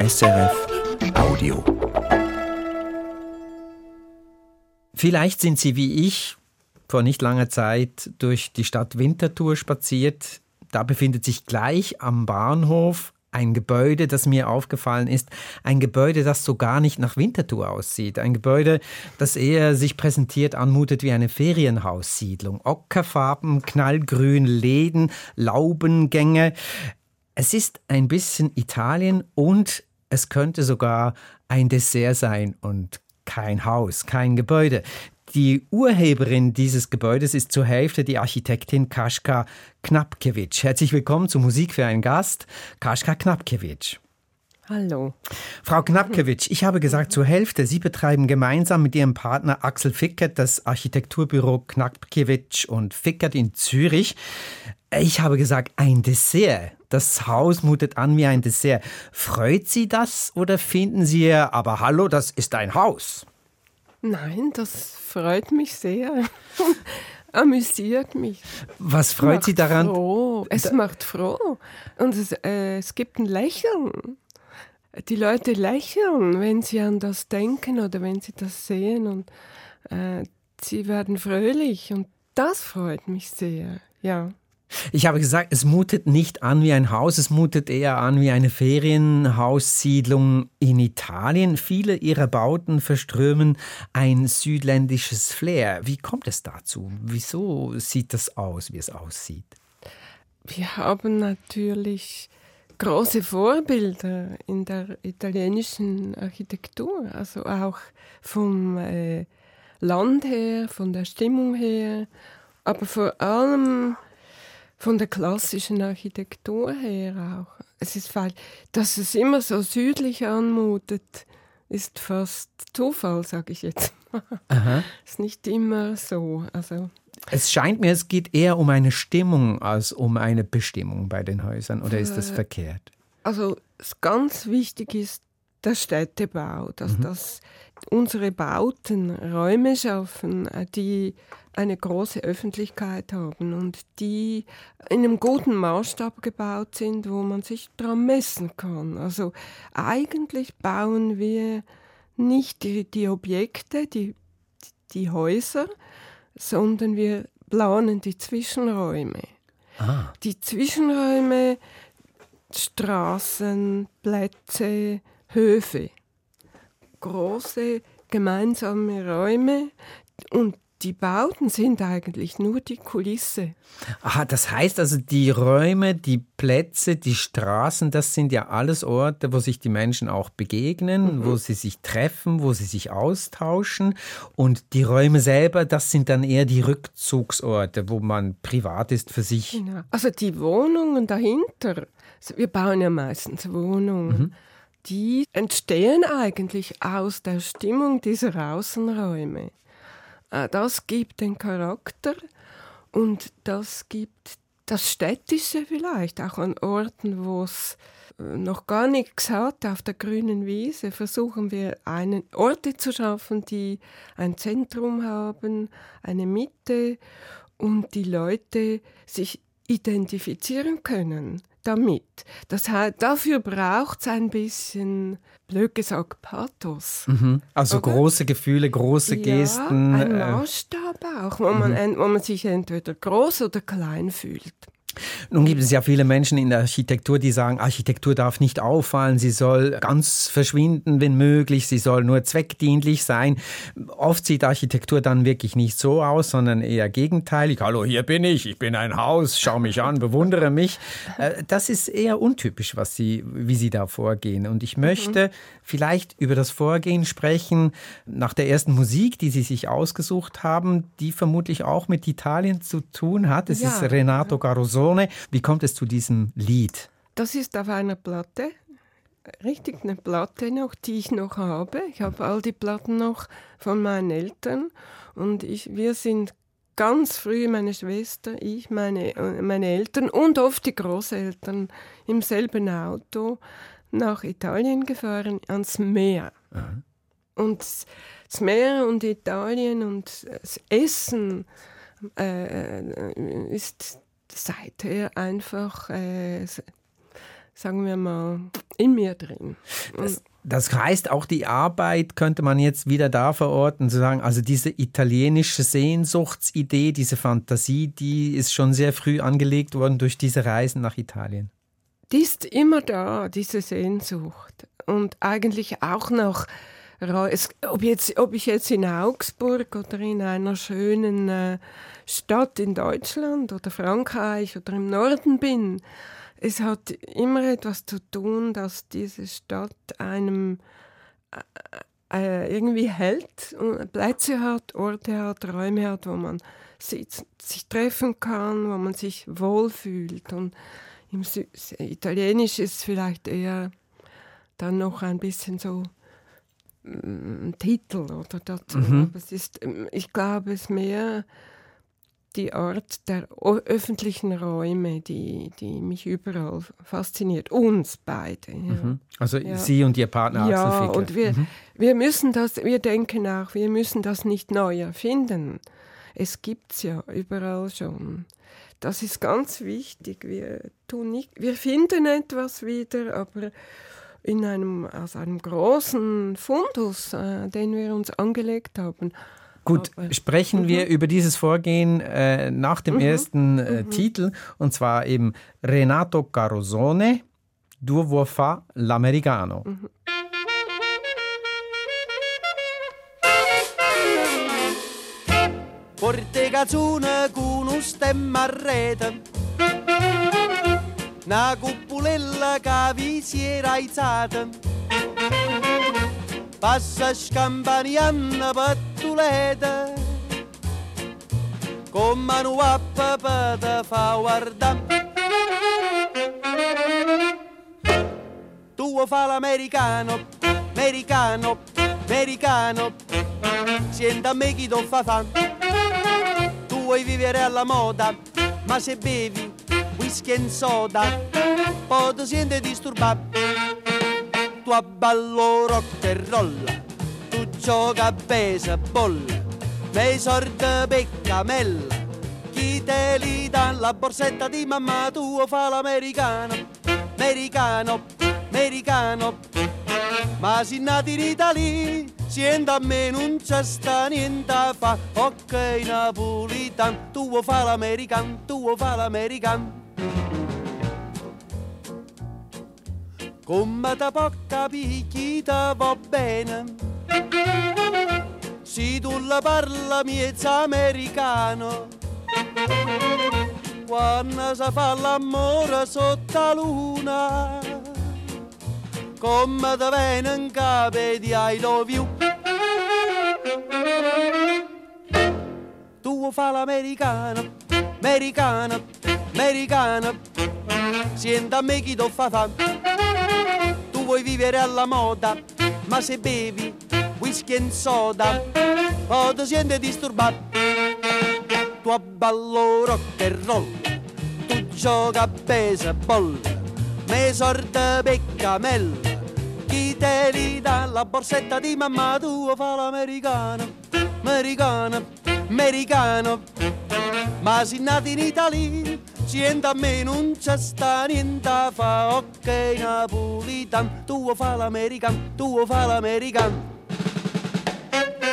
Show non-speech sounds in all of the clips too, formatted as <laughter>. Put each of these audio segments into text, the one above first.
SRF Audio. Vielleicht sind Sie wie ich vor nicht langer Zeit durch die Stadt Winterthur spaziert. Da befindet sich gleich am Bahnhof ein Gebäude, das mir aufgefallen ist, ein Gebäude, das so gar nicht nach Winterthur aussieht, ein Gebäude, das eher sich präsentiert anmutet wie eine Ferienhaussiedlung. Ockerfarben, knallgrün Läden, Laubengänge. Es ist ein bisschen Italien und es könnte sogar ein Dessert sein und kein Haus, kein Gebäude. Die Urheberin dieses Gebäudes ist zur Hälfte die Architektin Kaschka Knapkiewicz. Herzlich willkommen zu Musik für einen Gast, Kaschka Knapkiewicz. Hallo. Frau Knapkiewicz, ich habe gesagt zur Hälfte. Sie betreiben gemeinsam mit Ihrem Partner Axel Fickert das Architekturbüro Knapkiewicz und Fickert in Zürich. Ich habe gesagt, ein Dessert. Das Haus mutet an wie ein Dessert. Freut Sie das oder finden Sie, aber hallo, das ist ein Haus? Nein, das freut mich sehr. <laughs> Amüsiert mich. Was freut macht Sie daran? Froh. Es da macht froh. Und es, äh, es gibt ein Lächeln. Die Leute lächeln, wenn sie an das denken oder wenn sie das sehen. Und äh, sie werden fröhlich. Und das freut mich sehr. Ja. Ich habe gesagt, es mutet nicht an wie ein Haus, es mutet eher an wie eine Ferienhaussiedlung in Italien. Viele ihrer Bauten verströmen ein südländisches Flair. Wie kommt es dazu? Wieso sieht das aus, wie es aussieht? Wir haben natürlich große Vorbilder in der italienischen Architektur, also auch vom äh, Land her, von der Stimmung her, aber vor allem von der klassischen Architektur her auch. Es ist falsch, dass es immer so südlich anmutet, ist fast Zufall, sage ich jetzt. Aha. ist nicht immer so. Also es scheint mir, es geht eher um eine Stimmung als um eine Bestimmung bei den Häusern. Oder ist das äh, verkehrt? Also ganz wichtig ist der Städtebau, dass mhm. das unsere Bauten Räume schaffen, äh, die eine große Öffentlichkeit haben und die in einem guten Maßstab gebaut sind, wo man sich dran messen kann. Also eigentlich bauen wir nicht die, die Objekte, die, die Häuser, sondern wir planen die Zwischenräume. Ah. Die Zwischenräume, Straßen, Plätze, Höfe. Große gemeinsame Räume und die Bauten sind eigentlich nur die Kulisse. Aha, das heißt also, die Räume, die Plätze, die Straßen, das sind ja alles Orte, wo sich die Menschen auch begegnen, mhm. wo sie sich treffen, wo sie sich austauschen. Und die Räume selber, das sind dann eher die Rückzugsorte, wo man privat ist für sich. Genau. Also die Wohnungen dahinter, wir bauen ja meistens Wohnungen. Mhm die entstehen eigentlich aus der Stimmung dieser Außenräume. Äh, das gibt den Charakter und das gibt das Städtische vielleicht, auch an Orten, wo es äh, noch gar nichts hat, auf der grünen Wiese, versuchen wir einen, Orte zu schaffen, die ein Zentrum haben, eine Mitte und die Leute sich identifizieren können damit. Das heißt, dafür braucht es ein bisschen, blöd gesagt, Pathos. Mhm. Also Oder? große Gefühle, große ja, Gesten. Ein äh, Maßstab auch, wo, mhm. man, wo man sich entweder groß oder klein fühlt. Nun gibt es ja viele Menschen in der Architektur, die sagen, Architektur darf nicht auffallen, sie soll ganz verschwinden, wenn möglich, sie soll nur zweckdienlich sein. Oft sieht Architektur dann wirklich nicht so aus, sondern eher gegenteilig. Hallo, hier bin ich, ich bin ein Haus, schau mich an, bewundere mich. Äh, das ist eher untypisch, was sie, wie sie da vorgehen. Und ich möchte mhm. vielleicht über das Vorgehen sprechen nach der ersten Musik, die Sie sich ausgesucht haben, die vermutlich auch mit Italien zu tun hat. Es ja. ist Renato Caruso Canzone. Wie kommt es zu diesem Lied? Das ist auf einer Platte, richtig eine Platte noch, die ich noch habe. Ich habe all die Platten noch von meinen Eltern und ich, wir sind ganz früh, meine Schwester, ich, meine, meine Eltern und oft die Großeltern im selben Auto nach Italien gefahren, ans Meer. Aha. Und das Meer und Italien und das Essen äh, äh ist seither einfach, äh, sagen wir mal, in mir drin. Das, das, heißt, auch die Arbeit könnte man jetzt wieder da verorten, zu sagen, also diese italienische Sehnsuchtsidee, diese Fantasie, die ist schon sehr früh angelegt worden durch diese Reisen nach Italien. Die ist immer da, diese Sehnsucht. Und eigentlich auch noch, ob, jetzt, ob ich jetzt in Augsburg oder in einer schönen äh, Stadt in Deutschland oder Frankreich oder im Norden bin, es hat immer etwas zu tun, dass diese Stadt einem äh, äh irgendwie hält, und Plätze hat, Orte hat, Räume hat, wo man sich, sich treffen kann, wo man sich wohlfühlt. Und im Sü Italienisch ist es vielleicht eher dann noch ein bisschen so ein mm, Titel oder dazu. Mhm. Aber es ist, ich glaube, es ist mehr die Art der öffentlichen Räume, die, die mich überall fasziniert. Uns beide. Ja. Mhm. Also ja. Sie und Ihr Partner Ja, Axel und wir, mhm. wir müssen das, wir denken auch, wir müssen das nicht neu erfinden. Es gibt es ja überall schon. Das ist ganz wichtig. Wir, tun nicht, wir finden etwas wieder, aber in einem, aus einem großen Fundus, äh, den wir uns angelegt haben. Gut, sprechen mhm. wir über dieses Vorgehen äh, nach dem mhm. ersten äh, mhm. Titel, und zwar eben Renato Carosone, Duo fa l'americano. Mhm. Porte cazzone con un stemma a rete Una cupulella che vi si era alzata passa scampaniando pattuleta con mano a papà te fa guardare tu fa l'americano americano americano. Senta a me chi ti fa fa. Tu vuoi vivere alla moda ma se bevi whisky e soda poi ti senti disturbato. Tu a ballo rock e roll, tu gioca a baseball, nei sordi peccamella, chi te li dà la borsetta di mamma tua fa l'americano, americano, americano, ma si nati in Italia, siendo a me non c'è sta niente fa, ok napolitan, tu fa l'americano, tu fa l'americano. come da porta picchita va bene. Se tu la parla miezza americano, quando si fa l'amore sotto la luna, come da viene in capo di I love you. Tu fa l'americano, americano, americano, senta a me chi ti fa fare vuoi vivere alla moda, ma se bevi whisky e soda, o ti senti disturbato. Tu abballo rock and roll, tu gioca a baseball, me sorte peccamella, chi te li dà la borsetta di mamma tua fa l'americano, americano, americano, ma si nati in Italia Siente a me non c'è sta niente fa, ok napolitan, tu fa l'american, tu fa l'american.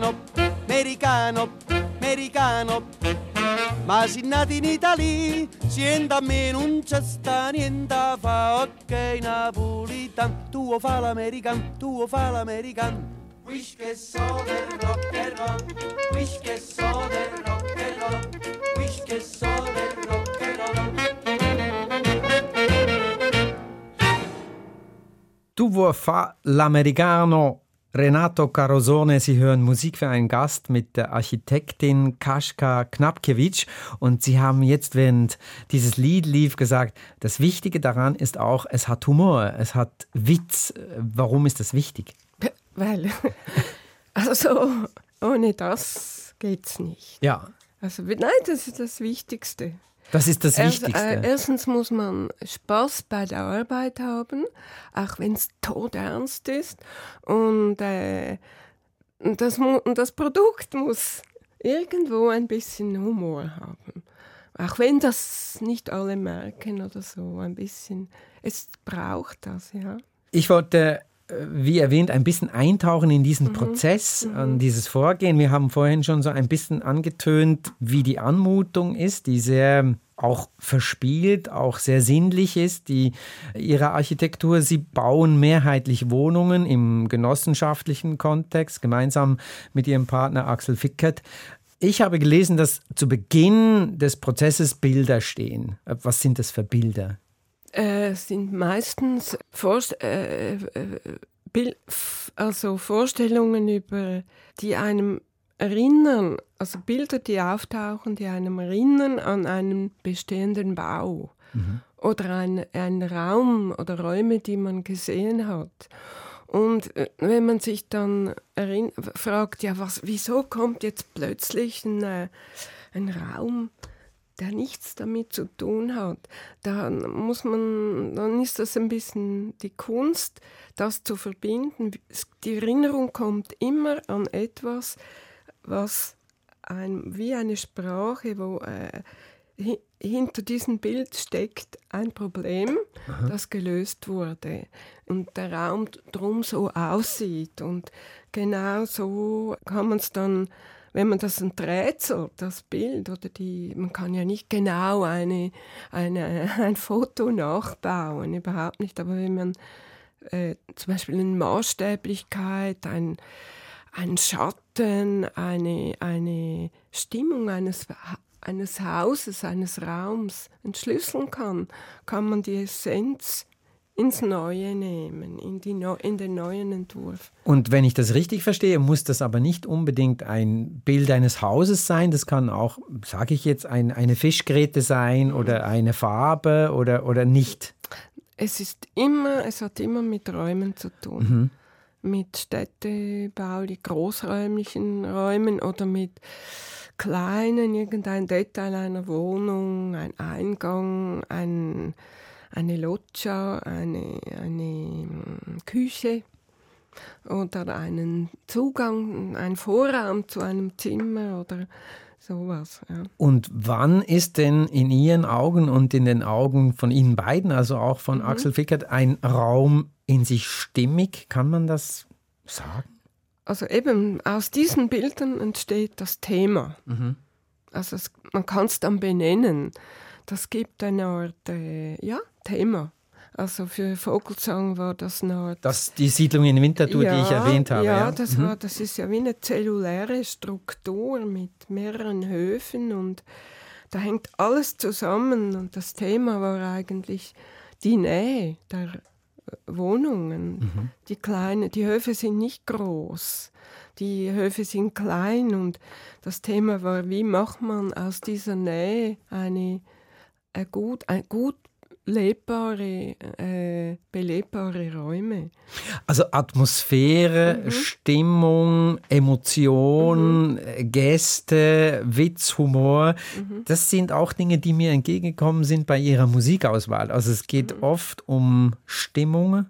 americano, americano. Ma si nati in Italia, sienta a me non c'è sta niente fa, ok napolitan, tuo fa l'american, tuo fa l'american. Wish che so del rock and roll, wish che so del rock and roll, wish che so del rock and roll. Tu vuoi fa l'americano Renato Carosone, Sie hören Musik für einen Gast mit der Architektin Kaschka Knapkiewicz und Sie haben jetzt, während dieses Lied lief, gesagt, das Wichtige daran ist auch, es hat Humor, es hat Witz. Warum ist das wichtig? Weil, <laughs> also ohne das geht's nicht. Ja. Also nein, das ist das Wichtigste. Das ist das Erst, Wichtigste. äh, erstens muss man Spaß bei der Arbeit haben, auch wenn es todernst ist. Und äh, das, das Produkt muss irgendwo ein bisschen Humor haben. Auch wenn das nicht alle merken oder so, ein bisschen. Es braucht das, ja. Ich wollte, äh, wie erwähnt, ein bisschen eintauchen in diesen Prozess, an dieses Vorgehen. Wir haben vorhin schon so ein bisschen angetönt, wie die Anmutung ist, die sehr auch verspielt, auch sehr sinnlich ist, die ihre Architektur. Sie bauen mehrheitlich Wohnungen im genossenschaftlichen Kontext, gemeinsam mit ihrem Partner Axel Fickert. Ich habe gelesen, dass zu Beginn des Prozesses Bilder stehen. Äh, Was sind das für Bilder? Äh, sind meistens Vorst äh, äh, also Vorstellungen über, die einem erinnern, also Bilder, die auftauchen, die einem erinnern an einen bestehenden Bau oder ein, einen Raum oder Räume, die man gesehen hat. Und äh, wenn man sich dann fragt, ja, was, wieso kommt jetzt plötzlich ein, ein Raum, der nichts damit zu tun hat, dann muss man, dann ist das ein bisschen die Kunst, das zu verbinden. Die Erinnerung kommt immer an etwas, was ein, wie eine Sprache, wo äh, hi- hinter diesem Bild steckt ein Problem, das gelöst wurde und der Raum drum so aussieht und genau so kann man es dann wenn man das enträtselt, das Bild oder die, man kann ja nicht genau eine, eine, <laughs> ein Foto nachbauen, überhaupt nicht, aber wenn man äh, zum Beispiel eine Maßstäblichkeit, ein, ein Schatten, eine, eine Stimmung eines, eines Hauses, eines Raums entschlüsseln kann, kann man die Essenz ins Neue nehmen, in, die Neu- in den neuen Entwurf. Und wenn ich das richtig verstehe, muss das aber nicht unbedingt ein Bild eines Hauses sein. Das kann auch, sage ich jetzt, ein, eine Fischgräte sein oder eine Farbe oder, oder nicht. Es ist immer, es hat immer mit Räumen zu tun. Mit Städtebau, die großräumlichen Räumen oder mit kleinen, irgendein Detail einer Wohnung, ein Eingang, ein, eine Loggia, eine, eine mm, Küche oder einen Zugang, ein Vorraum zu einem Zimmer oder sowas. Ja. Und wann ist denn in Ihren Augen und in den Augen von Ihnen beiden, also auch von Axel Fickert, ein Raum in sich stimmig? Kann man das sagen? Also eben aus diesen Bildern entsteht das Thema. Also es, man kann es dann benennen. Das gibt eine Art äh, ja, Thema. Also für Vogelsang war das eine Art Das die Siedlung in Winterthur, die ich erwähnt habe. Ja, Ja, Das, war, das ist ja wie eine zelluläre Struktur mit mehreren Höfen und da hängt alles zusammen. Und das Thema war eigentlich die Nähe der äh, Wohnungen. Die kleinen, die Höfe sind nicht groß. Die Höfe sind klein und das Thema war, wie macht man aus dieser Nähe eine, eine gut, ein gut lebbare, äh, belebbare Räume. Also Atmosphäre, Stimmung, Emotion, äh, Gäste, Witz, Humor, das sind auch Dinge, die mir entgegengekommen sind bei Ihrer Musikauswahl. Also es geht oft um Stimmung,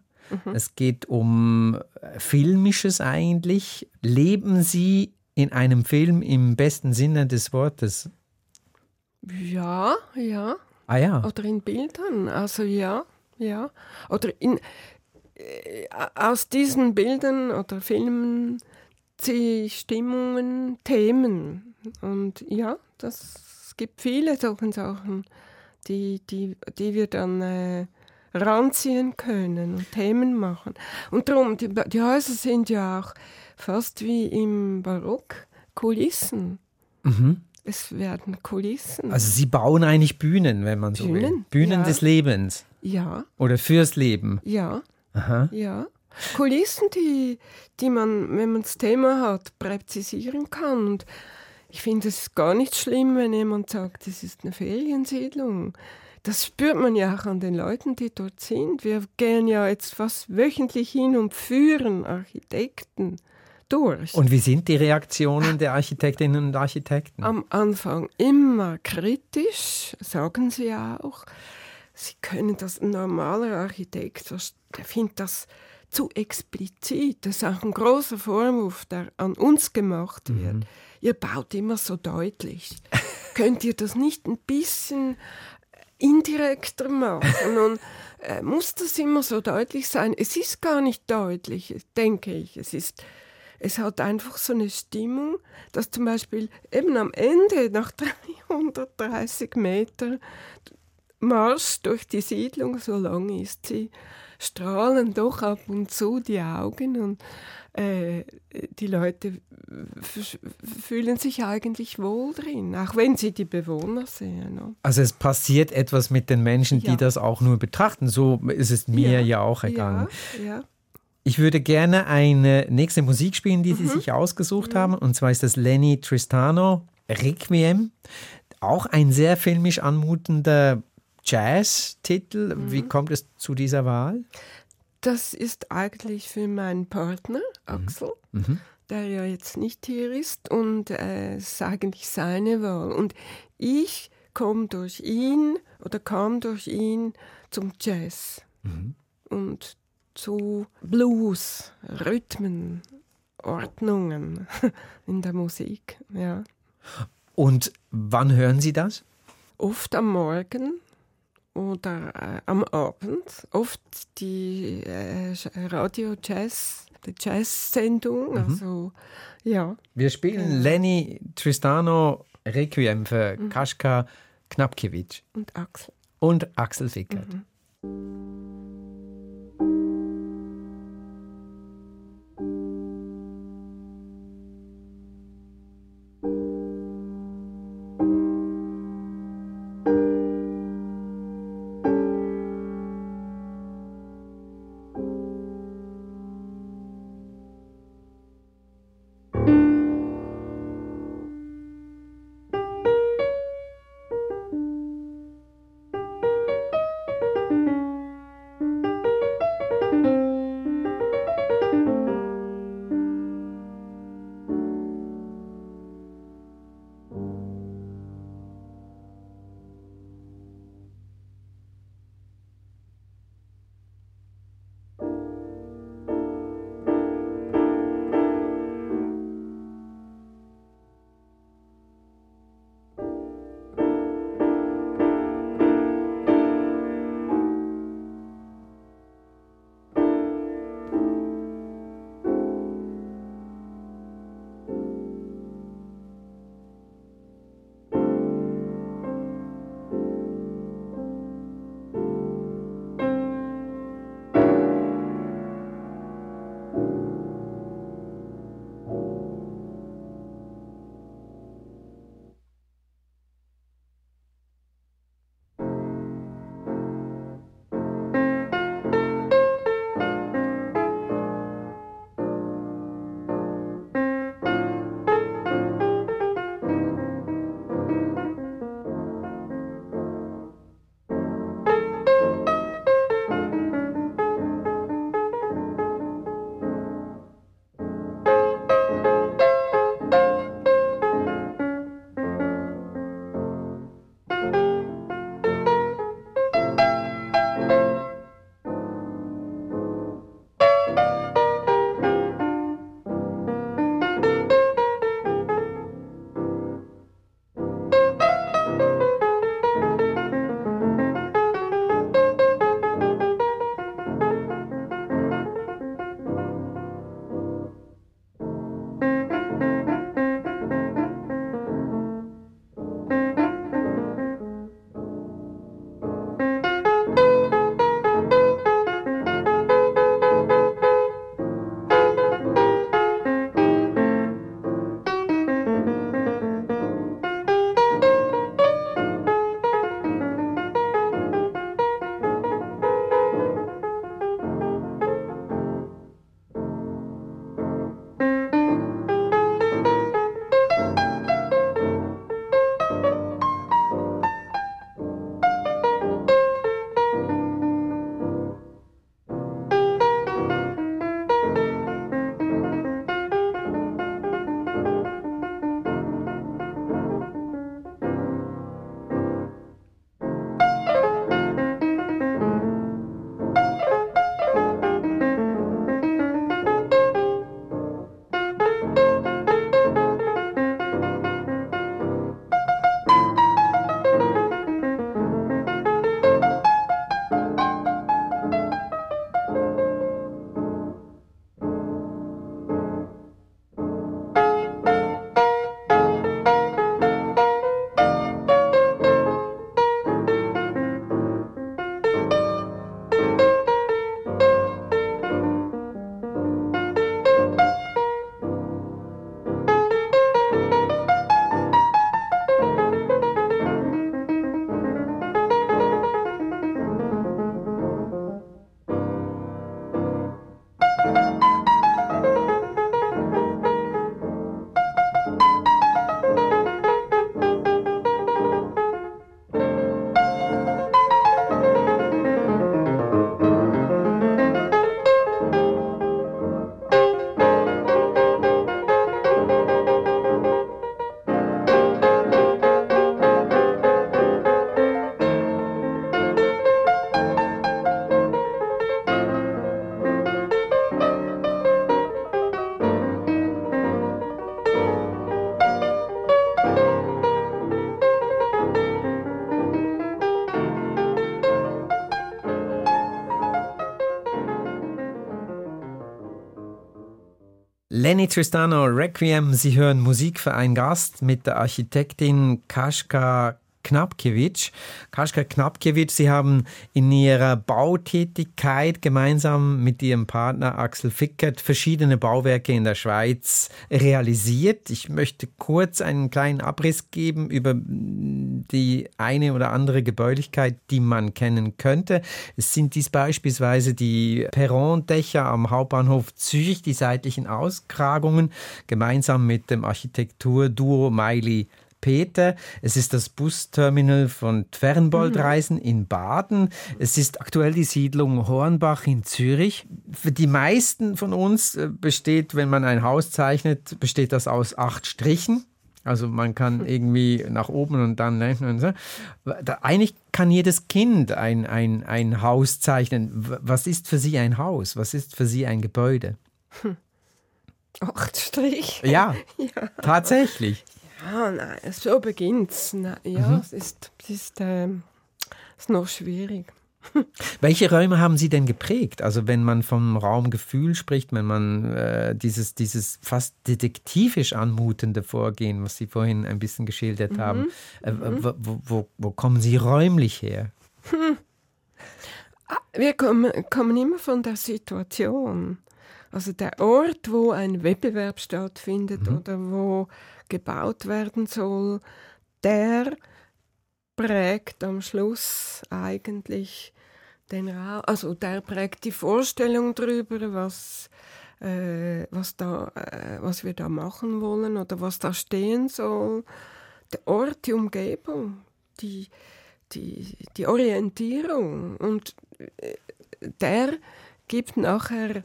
es geht um äh, Filmisches eigentlich. Leben Sie in einem Film im besten Sinne des Wortes? Ja, ja. Ah ja. Oder in Bildern. Also ja, ja. Oder in, äh, aus diesen Bildern oder Filmen ziehe ich Stimmungen, Themen. Und ja, das, es gibt viele solche Sachen, die, die, die wir dann äh, ranziehen können und Themen machen. Und darum, die, die Häuser sind ja auch fast wie im Barock Kulissen. Es werden Kulissen. Also Sie bauen eigentlich Bühnen, wenn man so will. Bühnen, Bühnen ja. des Lebens ja, oder fürs Leben. ja. Aha. Ja, Kulissen, die, die man, wenn man das Thema hat, präzisieren kann. Und ich finde es gar nicht schlimm, wenn jemand sagt, es ist eine Feriensiedlung. Das spürt man ja auch an den Leuten, die dort sind. Wir gehen ja jetzt fast wöchentlich hin und führen Architekten durch. Und wie sind die Reaktionen der Architektinnen und Architekten? Am Anfang immer kritisch, sagen sie auch. Sie können das, ein normaler Architekt, der findet das zu explizit. Das ist auch ein großer Vorwurf, der an uns gemacht wird. Mhm. Ihr baut immer so deutlich. <laughs> Könnt ihr das nicht ein bisschen indirekter machen? Und äh, muss das immer so deutlich sein? Es ist gar nicht deutlich, denke ich. Es ist es hat einfach so eine Stimmung, dass zum Beispiel eben am Ende, nach <laughs> 330 Metern Marsch durch die Siedlung, so lang ist sie, strahlen doch ab und zu die Augen und äh, die Leute fühlen sich eigentlich wohl drin, auch wenn sie die Bewohner sehen. Ne? Also es passiert etwas mit den Menschen, die ja. das auch nur betrachten. So ist es mir ja, ja auch ergangen. Ja. Ich würde gerne eine nächste Musik spielen, die mhm. Sie sich ausgesucht mhm. haben. Und zwar ist das Lenny Tristano Requiem. Auch ein sehr filmisch anmutender Jazz-Titel. Mhm. Wie kommt es zu dieser Wahl? Das ist eigentlich für meinen Partner, mhm. Axel, mhm. der ja jetzt nicht hier ist. Und äh, es ist eigentlich seine Wahl. Und ich komme durch ihn oder kam durch ihn zum Jazz. Mhm. Und zu Blues, Rhythmen, Ordnungen <laughs> in der Musik. Ja. Und wann hören Sie das? Oft am Morgen oder äh, am Abend. Oft die äh, Radio Jazz, die Jazz-Sendung. Mhm. Also, ja. Wir spielen genau. Lenny Tristano Requiem für mhm. Kaschka Knapkiewicz. Und Axel. Und Axel Fickert. Mhm. Lenny Tristano Requiem. Sie hören Musik für einen Gast mit der Architektin Kaschka Knapkiewicz. Kaschka Knapkiewicz, Sie haben in Ihrer Bautätigkeit gemeinsam mit Ihrem Partner Axel Fickert verschiedene Bauwerke in der Schweiz realisiert. Ich möchte kurz einen kleinen Abriss geben über die eine oder andere Gebäudigkeit, die man kennen könnte. Es sind dies beispielsweise die Perrondächer am Hauptbahnhof Zürich, die seitlichen Auskragungen, gemeinsam mit dem Architekturduo Meili Peter. Es ist das Busterminal von Fernboldreisen mhm. in Baden. Es ist aktuell die Siedlung Hornbach in Zürich. Für die meisten von uns äh, besteht, wenn man ein Haus zeichnet, besteht das aus acht Strichen. Also man kann hm. irgendwie nach oben und dann und so. Eigentlich kann jedes Kind ein, ein, ein Haus zeichnen. Was ist für Sie ein Haus? Was ist für Sie ein Gebäude? Hm. Acht Striche. Ja, <laughs> ja, tatsächlich. Ja, nein, so beginnt es. Ja, mhm. es ist, es ist, äh, ist noch schwierig. <laughs> Welche Räume haben Sie denn geprägt? Also wenn man vom Raumgefühl spricht, wenn man äh, dieses, dieses fast detektivisch anmutende Vorgehen, was Sie vorhin ein bisschen geschildert mhm. haben, äh, mhm. wo, wo, wo, kommen Sie räumlich her? Hm. Wir kommen, kommen immer von der Situation. Also der Ort, wo ein Wettbewerb stattfindet mhm. oder wo gebaut werden soll, der prägt am Schluss eigentlich den Raum, also der prägt die Vorstellung darüber, was, äh, was, da, äh, was wir da machen wollen oder was da stehen soll. Der Ort, die Umgebung, die, die, die Orientierung und äh, der gibt nachher,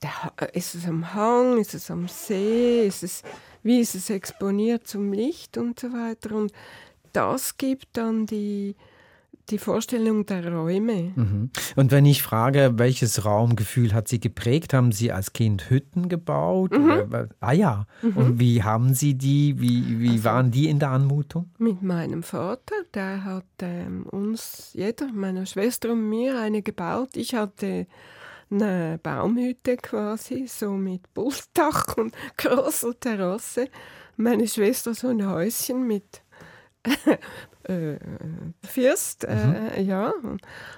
der, ist es am Hang, ist es am See, ist es wie ist es exponiert zum Licht und so weiter. Und das gibt dann die, die Vorstellung der Räume. Mhm. Und wenn ich frage, welches Raumgefühl hat Sie geprägt? Haben Sie als Kind Hütten gebaut? Mhm. ah ja. Mhm. Und wie haben Sie die, wie, wie also, waren die in der Anmutung? Mit meinem Vater, der hat ähm, uns, jeder, meiner Schwester und mir, eine gebaut. Ich hatte eine Baumhütte quasi, so mit Pultdach <laughs> und großer Terrasse. Meine Schwester so ein Häuschen mit <laughs> äh, Fürst, äh, mhm. ja.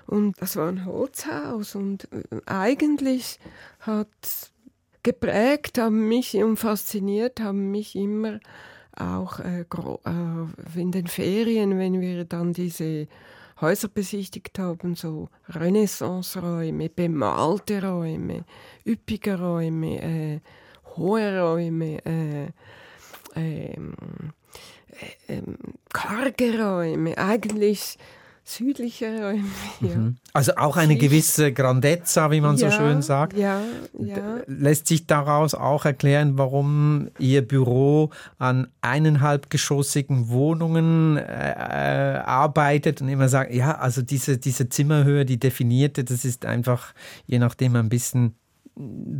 Und das war ein Holzhaus und äh, eigentlich hat geprägt, haben mich und fasziniert, haben mich immer auch äh, äh, in den Ferien, wenn wir dann diese Häuser besichtigt haben, so Renaissance-Räume, bemalte Räume, üppige Räume, äh, hohe Räume, äh, ähm, äh, ähm, karge Räume, eigentlich südliche Räume. Ja. Mhm. Also auch eine gewisse Grandezza, wie man ja, so schön sagt. Ja, ja. Lässt sich daraus auch erklären, warum Ihr Büro an eineinhalbgeschossigen Wohnungen äh, arbeitet und immer sagt, ja, also diese, diese Zimmerhöhe, die definierte, das ist einfach je nachdem ein bisschen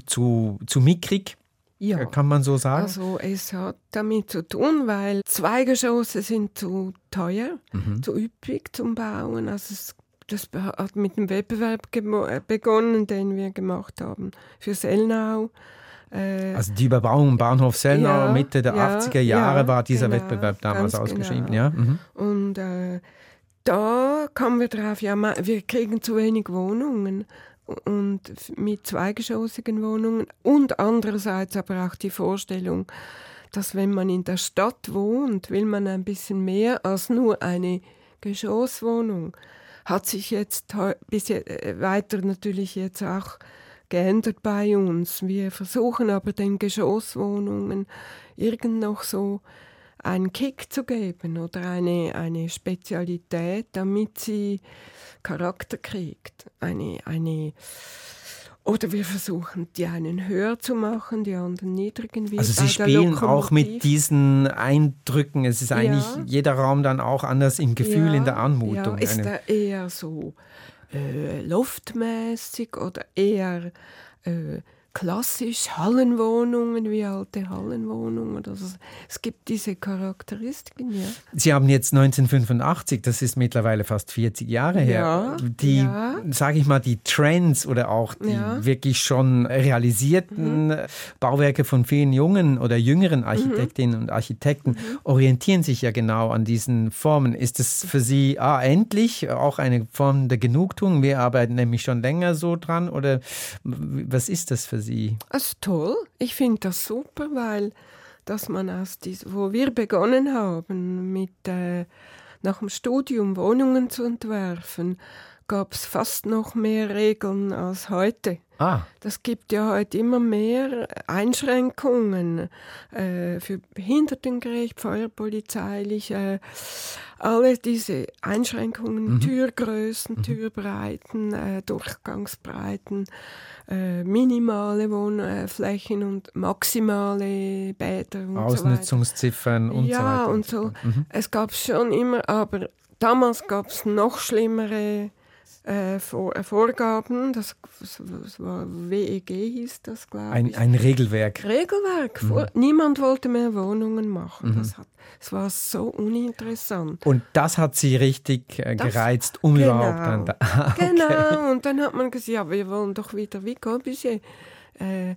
zu, zu mickrig. Ja, kann man so sagen? Also es hat damit zu tun, weil zwei Geschosse sind zu teuer, mhm. zu üppig zum Bauen. Also es, das hat mit dem Wettbewerb äh, begonnen, den wir gemacht haben für Sellnau. Äh, also die Überbauung im Bahnhof Sellnau ja, Mitte der ja, 80er Jahre ja, war dieser genau, Wettbewerb damals ausgeschrieben. Genau. Ja? Mhm. Und äh, da kamen wir drauf, ja, wir kriegen zu wenig Wohnungen und mit zweigeschossigen Wohnungen und andererseits aber auch die Vorstellung, dass wenn man in der Stadt wohnt, will man ein bisschen mehr als nur eine Geschosswohnung. Hat sich jetzt bis äh, weiter natürlich jetzt auch geändert bei uns. Wir versuchen aber den Geschosswohnungen irgend noch so einen Kick zu geben oder eine, eine Spezialität, damit sie Charakter kriegt. Eine, eine oder wir versuchen, die einen höher zu machen, die anderen niedrigen. Wie also Sie spielen auch mit diesen Eindrücken. Es ist eigentlich ja. jeder Raum dann auch anders im Gefühl, ja, in der Anmutung. Ja, ist er eher so äh, loftmäßig oder eher äh, klassisch Hallenwohnungen, wie alte Hallenwohnungen. Also es gibt diese Charakteristiken, ja. Sie haben jetzt 1985, das ist mittlerweile fast 40 Jahre her, Ja, die, ja. sage ich mal, die Trends oder auch die Ja. Mhm. wirklich schon realisierten Bauwerke von vielen jungen oder jüngeren Architektinnen und Architekten Mhm. orientieren sich ja genau an diesen Formen. Ist es für Sie ah, endlich auch eine Form der Genugtuung? Wir arbeiten nämlich schon länger so dran oder was ist das für Sie? Also toll. Ich finde das super, weil dass man aus dies, wo wir begonnen haben, mit äh, nach dem Studium Wohnungen zu entwerfen, gab es fast noch mehr Regeln als heute. Ah, Das gibt ja heute immer mehr Einschränkungen äh, für behindertengerecht, feuerpolizeilich, äh, alle diese Einschränkungen, Türgrößen, Türbreiten, äh, Durchgangsbreiten, äh, minimale Wohnflächen und maximale Bäder und so weiter. Ausnutzungsziffern und so ja, weiter. und so. Es gab schon immer, aber damals gab es noch schlimmere äh, Vor äh, Vorgaben. Das, das, war WEG hieß das, glaube ich. ein Regelwerk. Regelwerk. Vor, niemand wollte mehr Wohnungen machen. Das, hat, das war so uninteressant. Und das hat sie richtig äh, gereizt, um genau. überhaupt dann da. <laughs> Ah, okay. Genau, und dann hat man gesagt, ja, wir wollen doch wieder wie Corbusier. Äh,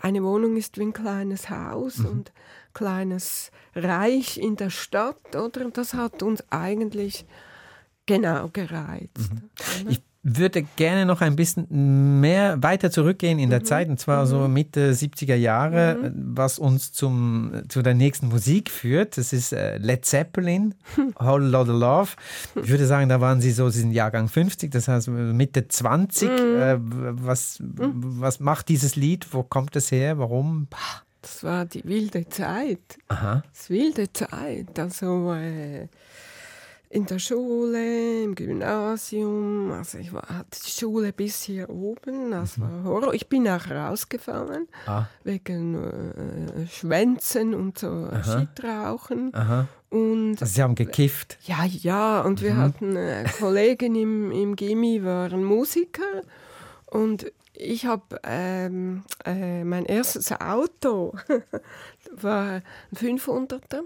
eine Wohnung ist wie ein kleines Haus Mhm. und kleines Reich in der Stadt, oder? Das hat uns eigentlich genau gereizt. Mhm. Ich würde gerne noch ein bisschen mehr weiter zurückgehen in der Mhm. Zeit, und zwar so Mitte 70er Jahre, was uns zum, zu der nächsten Musik führt. Das ist äh, Led Zeppelin, <laughs> Whole Lotta Love. Ich würde sagen, da waren Sie so, Sie sind Jahrgang 50, das heißt Mitte 20. Mhm. Äh, was, was macht dieses Lied? Wo kommt es her? Warum? Das war die wilde Zeit. Aha. Das wilde Zeit. Also äh, in der Schule, im Gymnasium. Also ich war, hatte die Schule bis hier oben. Das war Horror. Ich bin auch rausgefallen Ah, wegen äh, Schwänzen und so Schitrauchen. aha. Und Also Sie haben gekifft. ja, ja, und wir hatten äh, Kollegen im, im Gimmi, waren Musiker und ich habe ähm, äh, mein erstes Auto <laughs> war ein 500er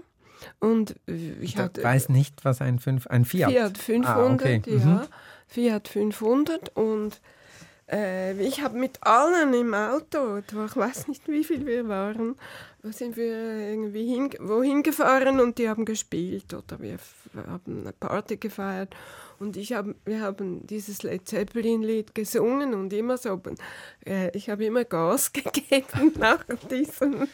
und ich hatte weiß nicht, was ein, Fünf, ein Fiat. Fiat 500, Ah, okay. ja, Mhm. Fiat 500 und äh, ich habe mit allen im Auto, ich weiß nicht, wie viel wir waren, wo sind wir irgendwie hin, wohin gefahren und die haben gespielt oder wir haben eine Party gefeiert und ich hab, wir haben dieses Led Zeppelin-Lied gesungen und immer so, äh, ich habe immer Gas <laughs> gegeben nach diesem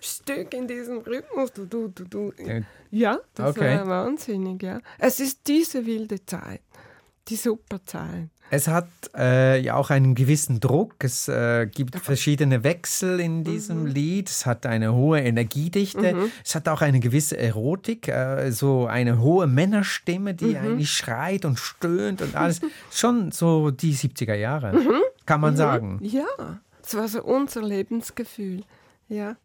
Stück in diesem Rhythmus. Du, du, du, du. Äh, Ja, das Okay. war wahnsinnig, ja. Es ist diese wilde Zeit, die super Zeit. Es hat äh, ja auch einen gewissen Druck. Es äh, gibt verschiedene Wechsel in diesem Lied. Es hat eine hohe Energiedichte. Es hat auch eine gewisse Erotik, äh, so eine hohe Männerstimme, die eigentlich schreit und stöhnt und alles. <laughs> Schon so die 70er Jahre, kann man sagen. Ja, es war so unser Lebensgefühl, ja.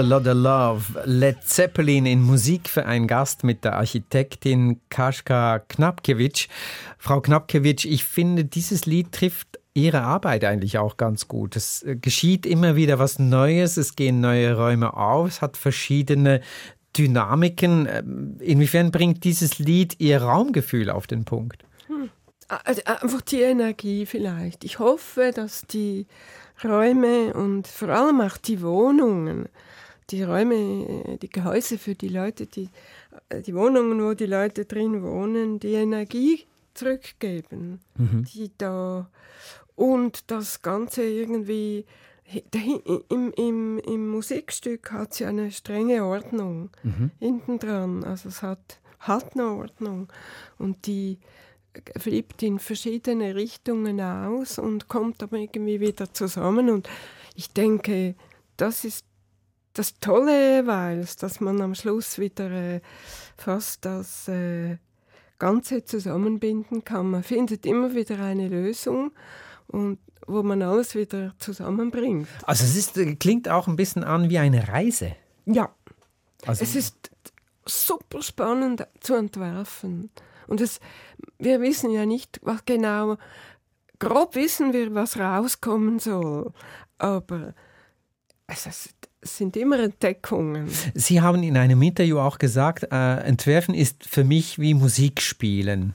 Whole Lotta Love. Led Zeppelin in Musik für einen Gast mit der Architektin Kaschka Knapkiewicz. Frau Knapkiewicz, ich finde, dieses Lied trifft Ihre Arbeit eigentlich auch ganz gut. Es äh, geschieht immer wieder was Neues, es gehen neue Räume auf, es hat verschiedene Dynamiken. Ähm, Inwiefern bringt dieses Lied Ihr Raumgefühl auf den Punkt? Also einfach die Energie vielleicht. Ich hoffe, dass die Räume und vor allem auch die Wohnungen, die Räume, die Gehäuse für die Leute, die, die Wohnungen, wo die Leute drin wohnen, die Energie zurückgeben, die da und das Ganze irgendwie im, im, im Musikstück hat sie eine strenge Ordnung hinten dran. Also es hat, hat eine Ordnung und die flippt in verschiedene Richtungen aus und kommt aber irgendwie wieder zusammen. Und ich denke, das ist das Tolle jeweils, dass man am Schluss wieder äh, fast das äh, Ganze zusammenbinden kann. Man findet immer wieder eine Lösung und wo man alles wieder zusammenbringt. Also es ist, äh, klingt auch ein bisschen an wie eine Reise. Ja, Also, es ist super spannend zu entwerfen. Und es, wir wissen ja nicht, was genau, grob wissen wir, was rauskommen soll. Aber es, ist, sind immer Entdeckungen. Sie haben in einem Interview auch gesagt, äh, Entwerfen ist für mich wie Musik spielen.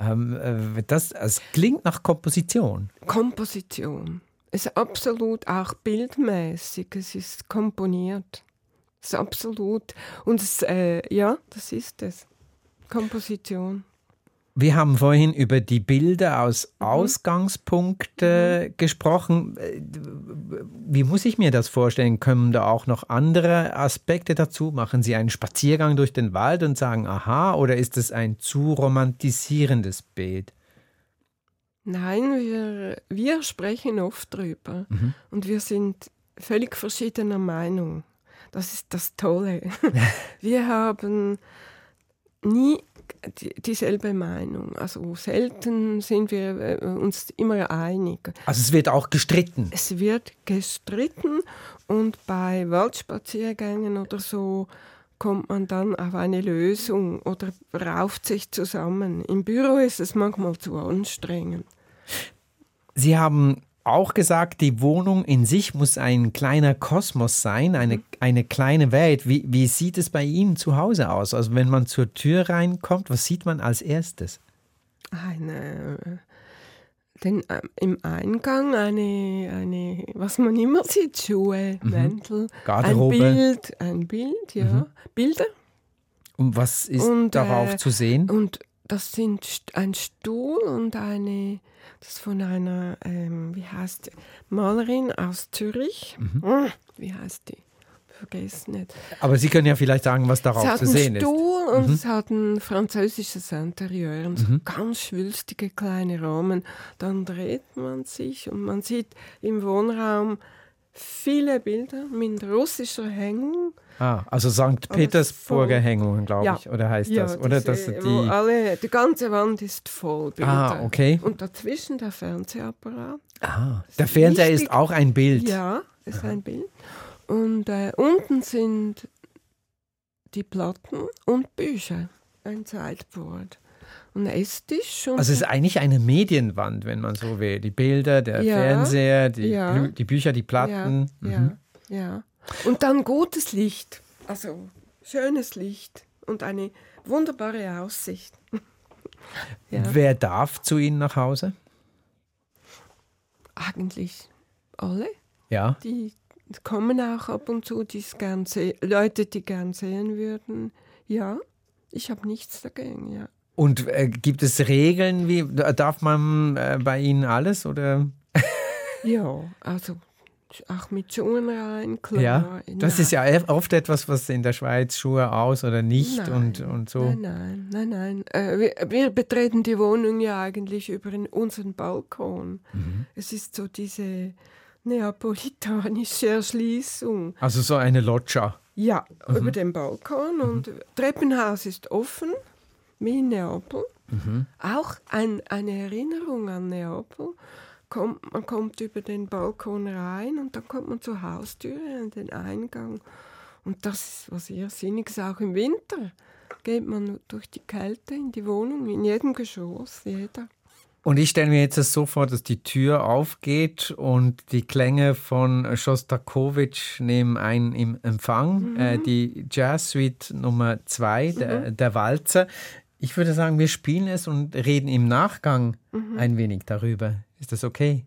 Ähm, äh, das, es klingt nach Komposition. Komposition. Es ist absolut auch bildmäßig, es ist komponiert. Es ist absolut. Und es, äh, ja, das ist es. Komposition. Wir haben vorhin über die Bilder aus Ausgangspunkte gesprochen. Äh, Wie muss ich mir das vorstellen? Kommen da auch noch andere Aspekte dazu? Machen Sie einen Spaziergang durch den Wald und sagen, aha, oder ist es ein zu romantisierendes Bild? Nein, wir, wir sprechen oft drüber und wir sind völlig verschiedener Meinung. Das ist das Tolle. <laughs> wir haben nie dieselbe Meinung. Also selten sind wir äh, uns immer einig. Also es wird auch gestritten. Es wird gestritten und bei Waldspaziergängen oder so kommt man dann auf eine Lösung oder rauft sich zusammen. Im Büro ist es manchmal zu anstrengend. Sie haben auch gesagt, die Wohnung in sich muss ein kleiner Kosmos sein, eine, eine kleine Welt. Wie, wie sieht es bei Ihnen zu Hause aus? Also wenn man zur Tür reinkommt, was sieht man als erstes? Eine, denn ähm, im Eingang eine, eine, was man immer sieht, Schuhe, Mäntel, Garderobe. ein Bild, ein Bild, ja, Bilder. Und was ist Und, darauf äh, zu sehen? Und das sind St- ein Stuhl und eine, das von einer, ähm, wie heißt die, Malerin aus Zürich. Hm, Wie heißt die? Vergessen nicht. Aber Sie können ja vielleicht sagen, was Es darauf hat zu einen sehen ist. Mhm. Stuhl und es hat ein französisches Interieur. Und so ganz schwülstige kleine Rahmen. Dann dreht man sich und man sieht im Wohnraum viele Bilder mit russischer Hängung. Ah, also St. Petersburger Hängungen, glaube Ja. ich, oder heißt das? Oder das diese, wo die. alle, die ganze Wand ist voll Bilder. Ah, okay. Und dazwischen der Fernsehapparat. Ah, der Fernseher ist wichtig. auch ein Bild. Ja, ist ein Bild. Und äh, unten sind die Platten und Bücher, ein Sideboard. Und Esstisch. Und Also es ist eigentlich eine Medienwand, wenn man so will. Die Bilder, der Ja, Fernseher, die, ja. Die Bücher, die Platten. ja, Mhm. ja, ja. Und dann gutes Licht. Also schönes Licht und eine wunderbare Aussicht. <laughs> ja. Wer darf zu Ihnen nach Hause? Eigentlich alle. Ja. Die kommen auch ab und zu, die's gern Leute, die gern sehen würden. Ja, ich habe nichts dagegen, ja. Und äh, gibt es Regeln, wie darf man äh, bei Ihnen alles oder? Ja, also auch mit Schuhen rein, klar. Ja, das Nein. ist ja e- oft etwas, was in der Schweiz Schuhe aus oder nicht Nein, und, und so. Nein, nein, nein, nein. Äh, wir, wir betreten die Wohnung ja eigentlich über unseren Balkon. Mhm. Es ist so diese neapolitanische Erschließung. Also so eine Loggia. Ja, Mhm. über den Balkon und Treppenhaus ist offen, wie in Neapel. Mhm. Auch ein, eine Erinnerung an Neapel. Kommt, man kommt über den Balkon rein und dann kommt man zur Haustüre an den Eingang. Und das ist was Irrsinniges, auch im Winter geht man durch die Kälte in die Wohnung, in jedem Geschoss, jeder. Und ich stelle mir jetzt das so vor, dass die Tür aufgeht und die Klänge von Schostakowitsch nehmen einen im Empfang. Mhm. Äh, die Jazz Suite Nummer zwei, der, Mhm. der Walzer. Ich würde sagen, wir spielen es und reden im Nachgang Mhm. ein wenig darüber. Ist das okay?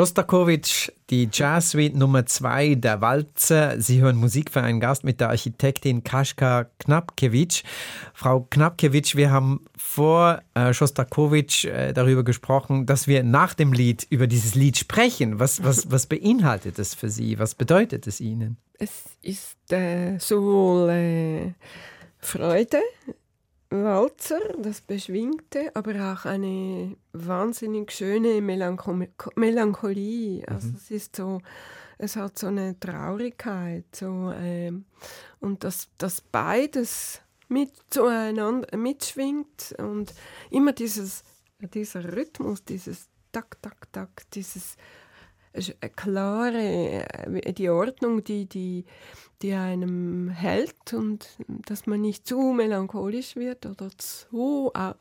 Schostakowitsch, die Jazz Suite Nummer 2 der Walzer. Sie hören Musik für einen Gast mit der Architektin Kaschka Knapkewitsch. Frau Knapkewitsch, wir haben vor äh, Schostakowitsch äh, darüber gesprochen, dass wir nach dem Lied über dieses Lied sprechen. Was, was, was beinhaltet es für Sie? Was bedeutet es Ihnen? Es ist äh, sowohl äh, Freude, Walzer, das Beschwingte, aber auch eine wahnsinnig schöne Melancho Melancholie. Also es ist so, es hat so eine Traurigkeit, so ähm, und dass das beides mit zueinander mitschwingt und immer dieses dieser Rhythmus, dieses tak, tak, tak, dieses äh, klare, äh, die Ordnung, die, die, die einem hält und dass man nicht zu melancholisch wird oder zu äh,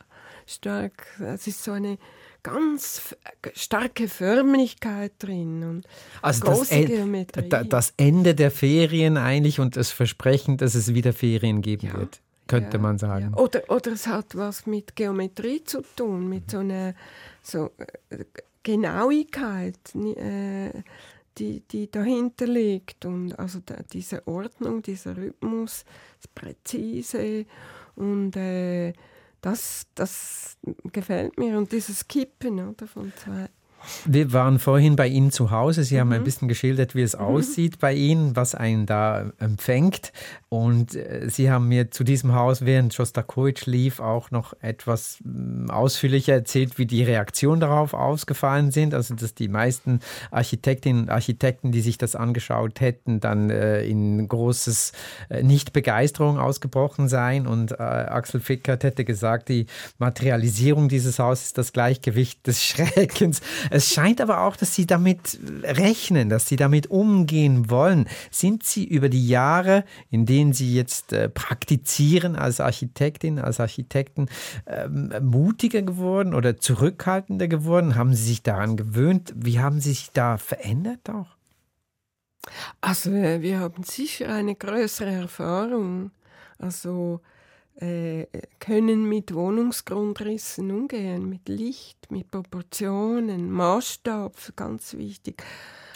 stark. Es ist so eine ganz starke Förmlichkeit drin und Also große das, Geometrie. da- das Ende der Ferien eigentlich und das Versprechen, dass es wieder Ferien geben Ja. wird, könnte Ja, man sagen. ja. Oder, oder es hat was mit Geometrie zu tun, mit so einer so, äh, Genauigkeit, äh, die, die dahinter liegt. Und also da, diese Ordnung, dieser Rhythmus, das Präzise und äh, das, das gefällt mir. Und dieses Kippen oder, von zwei. Wir waren vorhin bei Ihnen zu Hause. Sie Mhm. haben ein bisschen geschildert, wie es aussieht bei Ihnen, was einen da empfängt. Und äh, Sie haben mir zu diesem Haus, während Shostakovich lief, auch noch etwas mm, ausführlicher erzählt, wie die Reaktionen darauf ausgefallen sind. Also, dass die meisten Architektinnen und Architekten, die sich das angeschaut hätten, dann äh, in großes äh, Nicht-Begeisterung ausgebrochen seien. Und äh, Axel Fickert hätte gesagt, die Materialisierung dieses Hauses ist das Gleichgewicht des <laughs> Schreckens. Es scheint aber auch, dass Sie damit rechnen, dass Sie damit umgehen wollen. Sind Sie über die Jahre, in denen Sie jetzt äh, praktizieren als Architektin, als Architekten, ähm, mutiger geworden oder zurückhaltender geworden? Haben Sie sich daran gewöhnt? Wie haben Sie sich da verändert auch? Also äh, wir haben sicher eine größere Erfahrung. Also äh, können mit Wohnungsgrundrissen umgehen, mit Licht, mit Proportionen, Maßstab, ganz wichtig.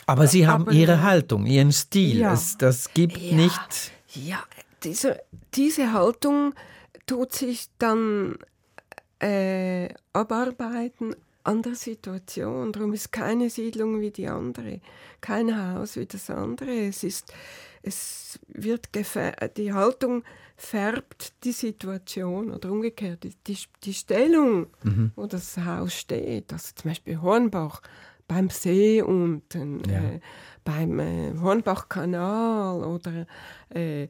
Aber Sie haben Aber- Ihre Haltung, Ihren Stil. Ja. Es, das gibt Ja. nicht. Ja, diese, diese Haltung tut sich dann äh, abarbeiten an der Situation. Darum ist keine Siedlung wie die andere, kein Haus wie das andere. Es ist, es wird die Haltung färbt die Situation oder umgekehrt die, die, die Stellung, wo das Haus steht. Also zum Beispiel Hornbach beim See unten, Ja. äh, beim äh, Hornbachkanal oder äh,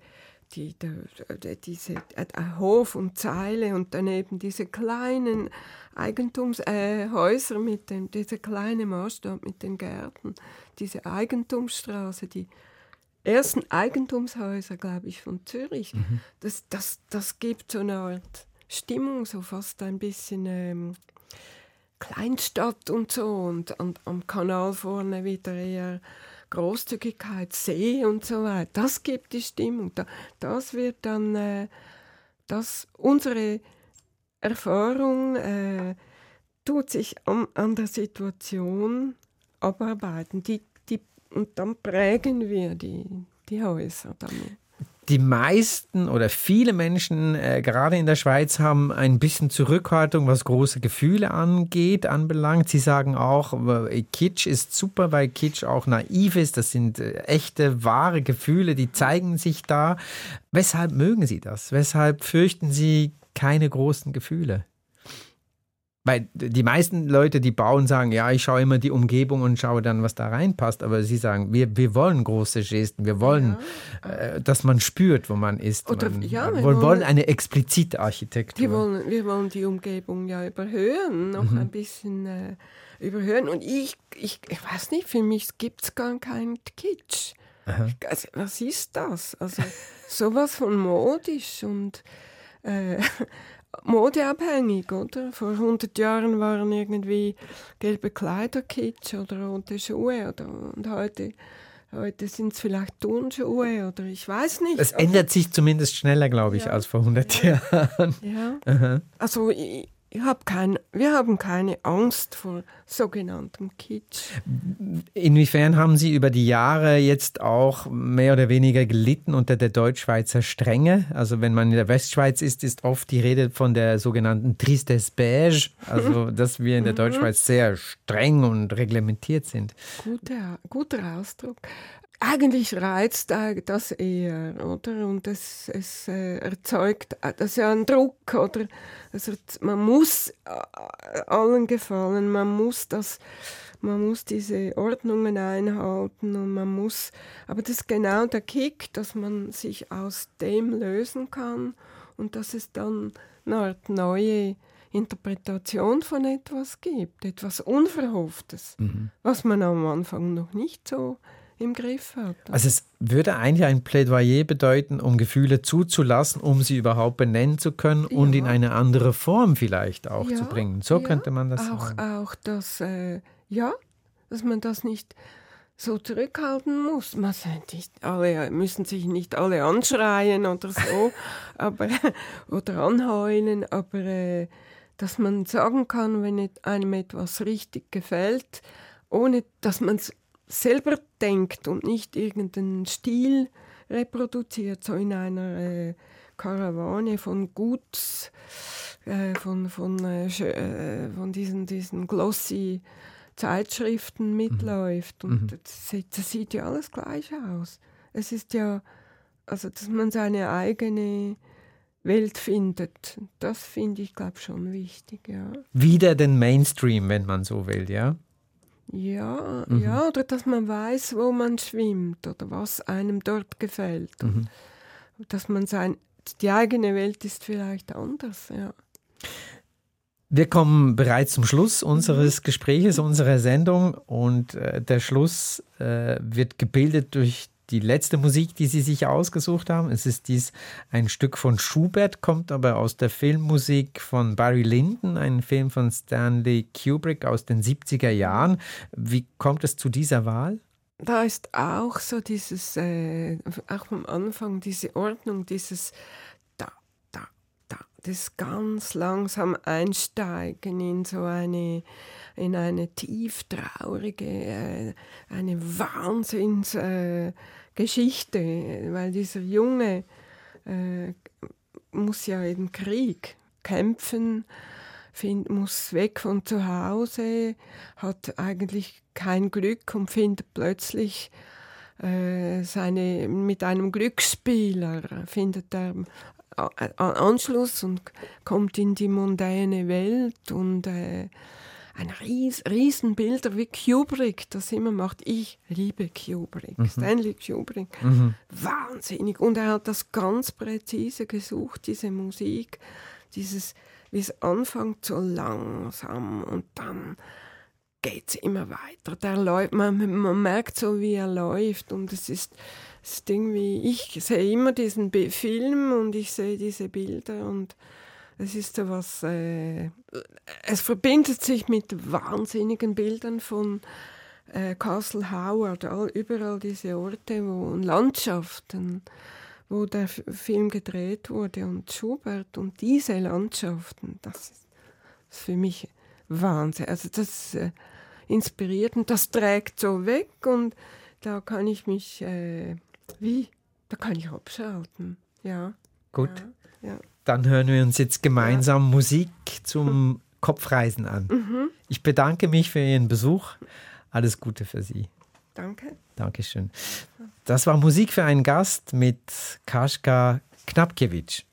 die, der, der, diese äh, Hof und Zeile und daneben diese kleinen Eigentumshäuser äh, mit dem, dieser kleine Maßstab mit den Gärten, diese Eigentumsstraße, die ersten Eigentumshäuser, glaube ich, von Zürich. Das, das, das gibt so eine Art Stimmung, so fast ein bisschen ähm, Kleinstadt und so und, und am Kanal vorne wieder eher Großzügigkeit, See und so weiter. Das gibt die Stimmung. Da, das wird dann, äh, das, unsere Erfahrung äh, tut sich an, an der Situation abarbeiten. Die, und dann prägen wir die, die Häuser damit. Die meisten oder viele Menschen, äh, gerade in der Schweiz, haben ein bisschen Zurückhaltung, was große Gefühle angeht, anbelangt. Sie sagen auch, äh, Kitsch ist super, weil Kitsch auch naiv ist. Das sind äh, echte, wahre Gefühle, die zeigen sich da. Weshalb mögen Sie das? Weshalb fürchten Sie keine großen Gefühle? Weil die meisten Leute, die bauen, sagen, ja, ich schaue immer die Umgebung und schaue dann, was da reinpasst. Aber sie sagen, wir, wir wollen große Gesten, wir wollen, äh, dass man spürt, wo man ist. Oder- man, ja, wir wir wollen, wollen- eine explizite Architektur. Wir wollen, wir wollen die Umgebung ja überhören, noch Mhm. ein bisschen äh, überhören. Und ich, ich, ich weiß nicht, für mich gibt es gar keinen Kitsch. Also, was ist das? Also sowas von modisch und äh, <laughs> modeabhängig, oder? Vor 100 Jahren waren irgendwie gelbe Kleider Kitsch oder rote Schuhe oder und heute, heute sind es vielleicht Turnschuhe oder ich weiß nicht. es ändert sich zumindest schneller, glaube ich, Ja. als vor 100 Jahren. Ja. <laughs> Also ich, ich hab kein, wir haben keine Angst vor sogenanntem Kitsch. Inwiefern haben Sie über die Jahre jetzt auch mehr oder weniger gelitten unter der Deutschschweizer Strenge? Also wenn man in der Westschweiz ist, ist oft die Rede von der sogenannten Tristesse beige, also <laughs> dass wir in der Deutschschweiz sehr streng und reglementiert sind. Guter, guter Ausdruck. Eigentlich reizt das eher, oder? Und es, es äh, erzeugt, das ist ja ein Druck, oder? Also man muss äh, allen gefallen, man muss das, man muss diese Ordnungen einhalten und man muss, aber das ist genau der Kick, dass man sich aus dem lösen kann und dass es dann eine Art neue Interpretation von etwas gibt, etwas Unverhofftes, was man am Anfang noch nicht so im Griff hat. Also es würde eigentlich ein Plädoyer bedeuten, um Gefühle zuzulassen, um sie überhaupt benennen zu können und Ja. in eine andere Form vielleicht auch Ja, zu bringen. So ja, könnte man das auch, sagen. Auch, dass, äh, ja, dass man das nicht so zurückhalten muss. Man nicht alle, müssen sich nicht alle anschreien oder so, <laughs> aber, oder anheulen, aber äh, dass man sagen kann, wenn einem etwas richtig gefällt, ohne dass man es selber denkt und nicht irgendeinen Stil reproduziert, so in einer äh, Karawane von Guts, äh, von, von, äh, äh, von diesen, diesen glossy Zeitschriften mitläuft. Und das, sieht- das sieht ja alles gleich aus. Es ist ja, also dass man seine eigene Welt findet, das finde ich, glaube schon wichtig, ja. Wieder den Mainstream, wenn man so will, ja? Ja, ja, oder dass man weiß, wo man schwimmt oder was einem dort gefällt. Und dass man sein, die eigene Welt ist vielleicht anders, ja. Wir kommen bereits zum Schluss unseres Gespräches, unserer Sendung und äh, der Schluss äh, wird gebildet durch die letzte Musik, die Sie sich ausgesucht haben. Es ist dies ein Stück von Schubert, kommt aber aus der Filmmusik von Barry Lyndon, ein Film von Stanley Kubrick aus den 70er Jahren. Wie kommt es zu dieser Wahl? Da ist auch so dieses, äh, auch am Anfang diese Ordnung, dieses das ganz langsam Einsteigen in so eine, in eine tief traurige, äh, eine Wahnsinnsgeschichte, äh, weil dieser Junge äh, muss ja im Krieg kämpfen, find, muss weg von zu Hause, hat eigentlich kein Glück und findet plötzlich seine, mit einem Glücksspieler findet er Anschluss und kommt in die mondäne Welt und äh, ein Ries, Riesenbilder wie Kubrick das immer macht. Ich liebe Kubrick, Stanley Kubrick. Wahnsinnig. Und er hat das ganz präzise gesucht, diese Musik, dieses, wie es anfängt so langsam und dann geht es immer weiter. Der läuft, man, man merkt so, wie er läuft und es ist, ist irgendwie, ich sehe immer diesen Bi- Film und ich sehe diese Bilder und es ist so was, äh, es verbindet sich mit wahnsinnigen Bildern von äh, Castle Howard, all, überall diese Orte wo, und Landschaften, wo der F Film gedreht wurde und Schubert und diese Landschaften, das ist, das ist für mich Wahnsinn. Also das äh, inspiriert und das trägt so weg und da kann ich mich, äh, wie, da kann ich abschalten, ja. Gut, Ja, ja. dann hören wir uns jetzt gemeinsam Musik zum <laughs> Kopfreisen an. Ich bedanke mich für Ihren Besuch. Alles Gute für Sie. Danke. Dankeschön. Das war Musik für einen Gast mit Kaschka Knapkiewicz.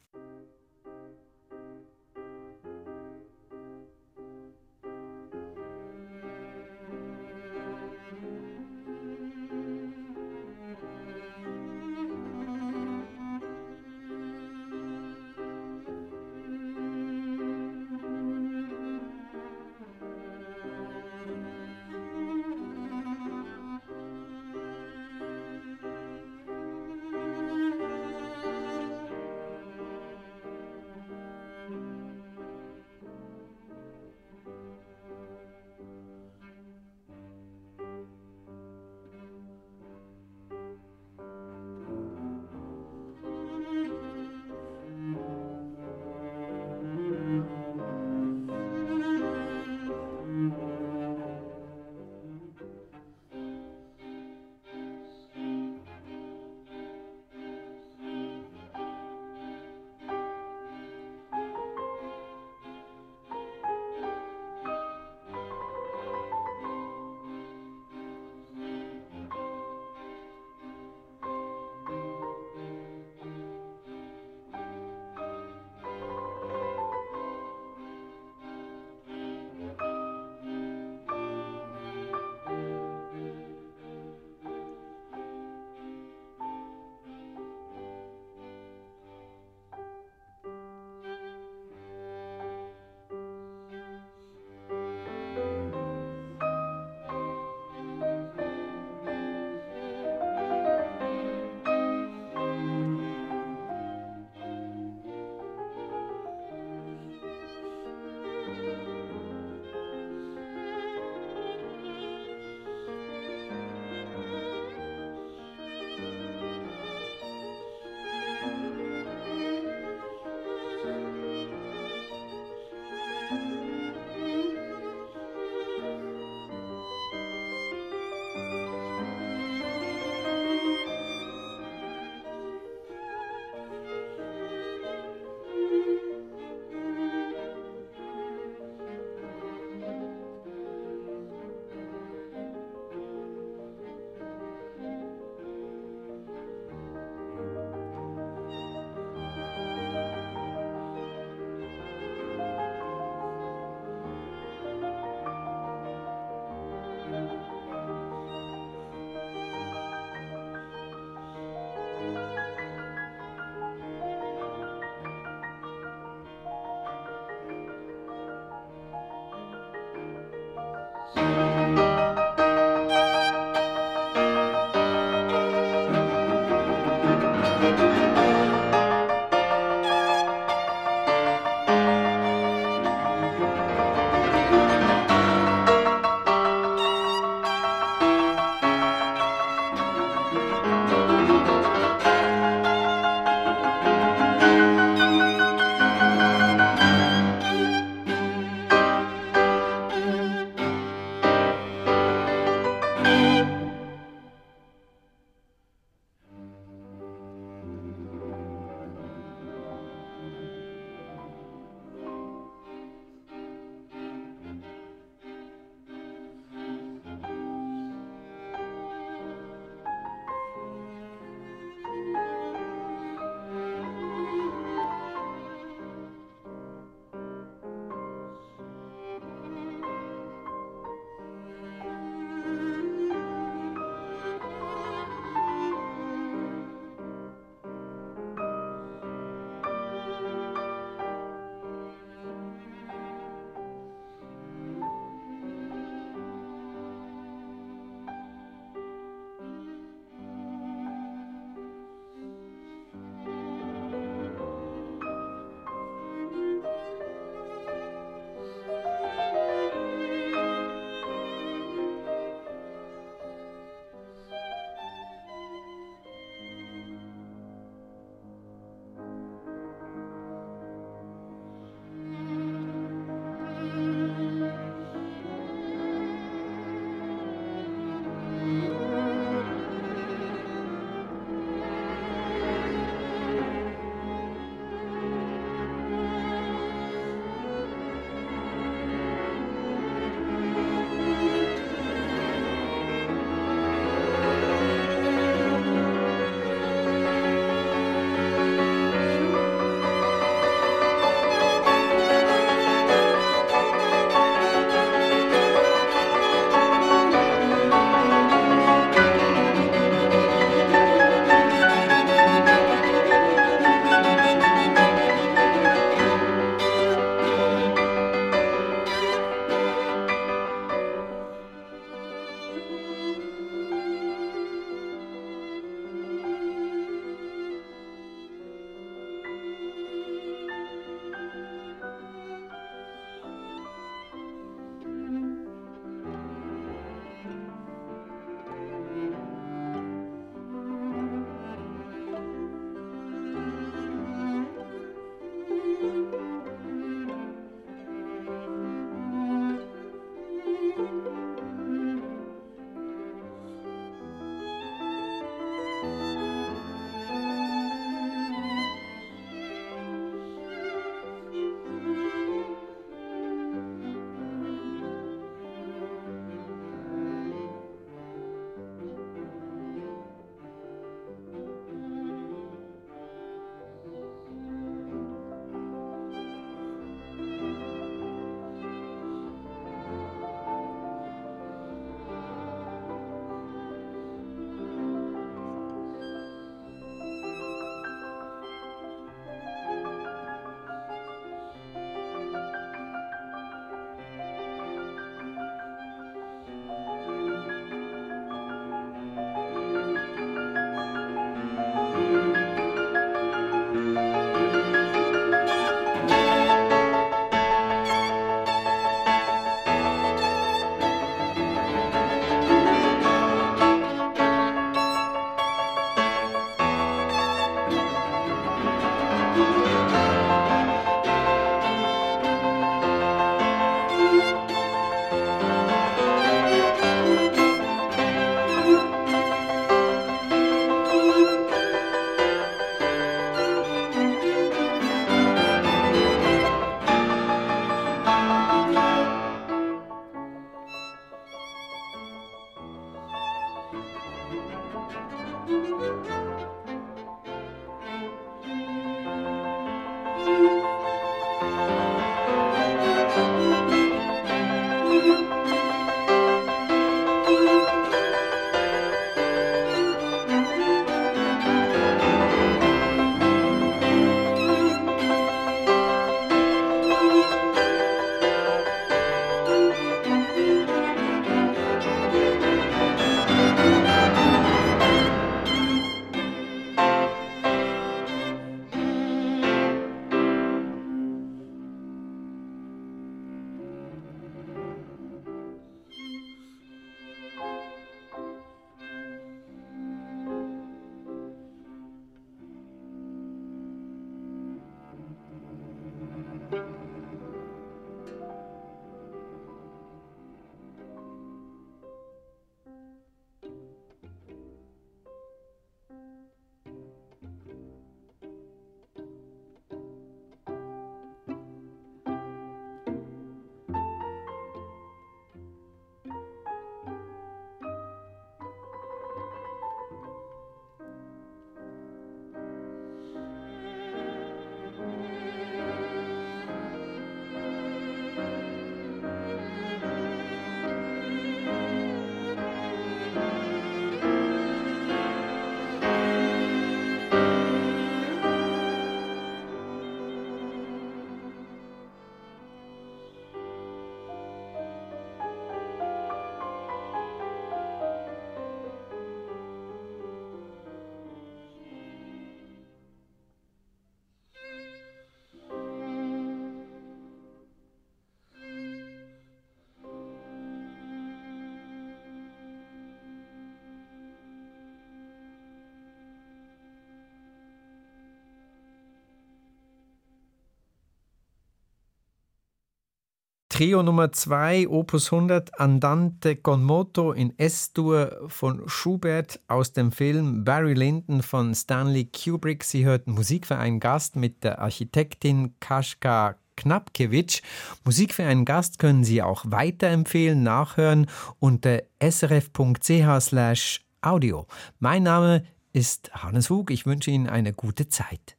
Trio Nummer 2, Opus 100, Andante con moto in S-Dur von Schubert aus dem Film Barry Lyndon von Stanley Kubrick. Sie hörten Musik für einen Gast mit der Architektin Kaschka Knapkewitsch. Musik für einen Gast können Sie auch weiterempfehlen, nachhören unter srf.ch audio. Mein Name ist Hannes Hug. Ich wünsche Ihnen eine gute Zeit.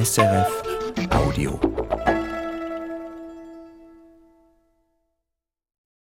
SRF Audio.